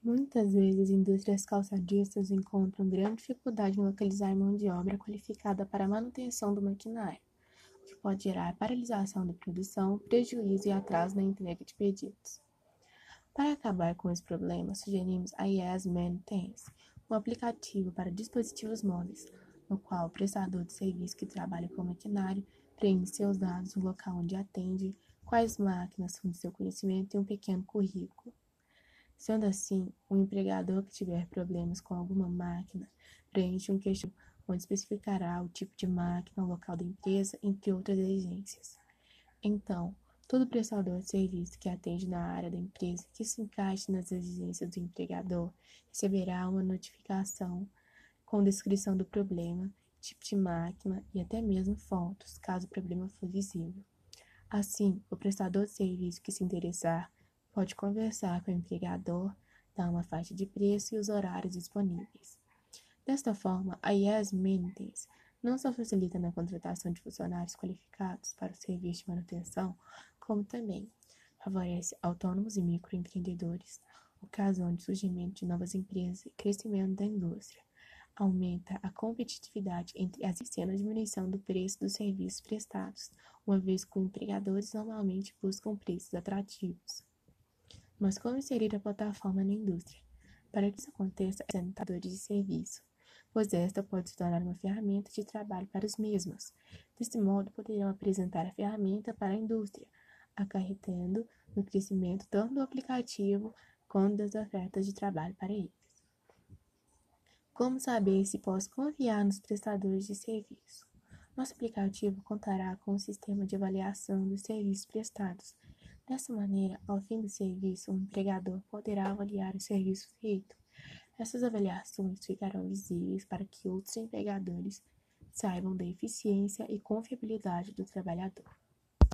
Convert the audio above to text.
Muitas vezes, indústrias calçadistas encontram grande dificuldade em localizar mão de obra qualificada para a manutenção do maquinário, o que pode gerar paralisação da produção, prejuízo e atraso na entrega de pedidos. Para acabar com esse problema, sugerimos a Yes Maintenance, um aplicativo para dispositivos móveis, no qual o prestador de serviço que trabalha com o maquinário preenche seus dados no local onde atende, quais máquinas de seu conhecimento e um pequeno currículo. Sendo assim, o empregador que tiver problemas com alguma máquina preenche um questionário onde especificará o tipo de máquina, o local da empresa, entre outras exigências. Então, todo prestador de serviço que atende na área da empresa que se encaixe nas exigências do empregador receberá uma notificação com descrição do problema, tipo de máquina e até mesmo fotos, caso o problema for visível. Assim, o prestador de serviço que se interessar Pode conversar com o empregador, dar uma faixa de preço e os horários disponíveis. Desta forma, a Yes Maintenance não só facilita na contratação de funcionários qualificados para o serviço de manutenção, como também favorece autônomos e microempreendedores, ocasionando o surgimento de novas empresas e crescimento da indústria. Aumenta a competitividade entre as e a diminuição do preço dos serviços prestados, uma vez que os empregadores normalmente buscam preços atrativos. Mas como inserir a plataforma na indústria? Para que isso aconteça, sanitadores de serviço, pois esta pode se tornar uma ferramenta de trabalho para os mesmos. Desse modo, poderão apresentar a ferramenta para a indústria, acarretando no crescimento tanto do aplicativo quanto das ofertas de trabalho para eles. Como saber se posso confiar nos prestadores de serviço? Nosso aplicativo contará com um sistema de avaliação dos serviços prestados, Dessa maneira, ao fim do serviço, o empregador poderá avaliar o serviço feito. Essas avaliações ficarão visíveis para que outros empregadores saibam da eficiência e confiabilidade do trabalhador.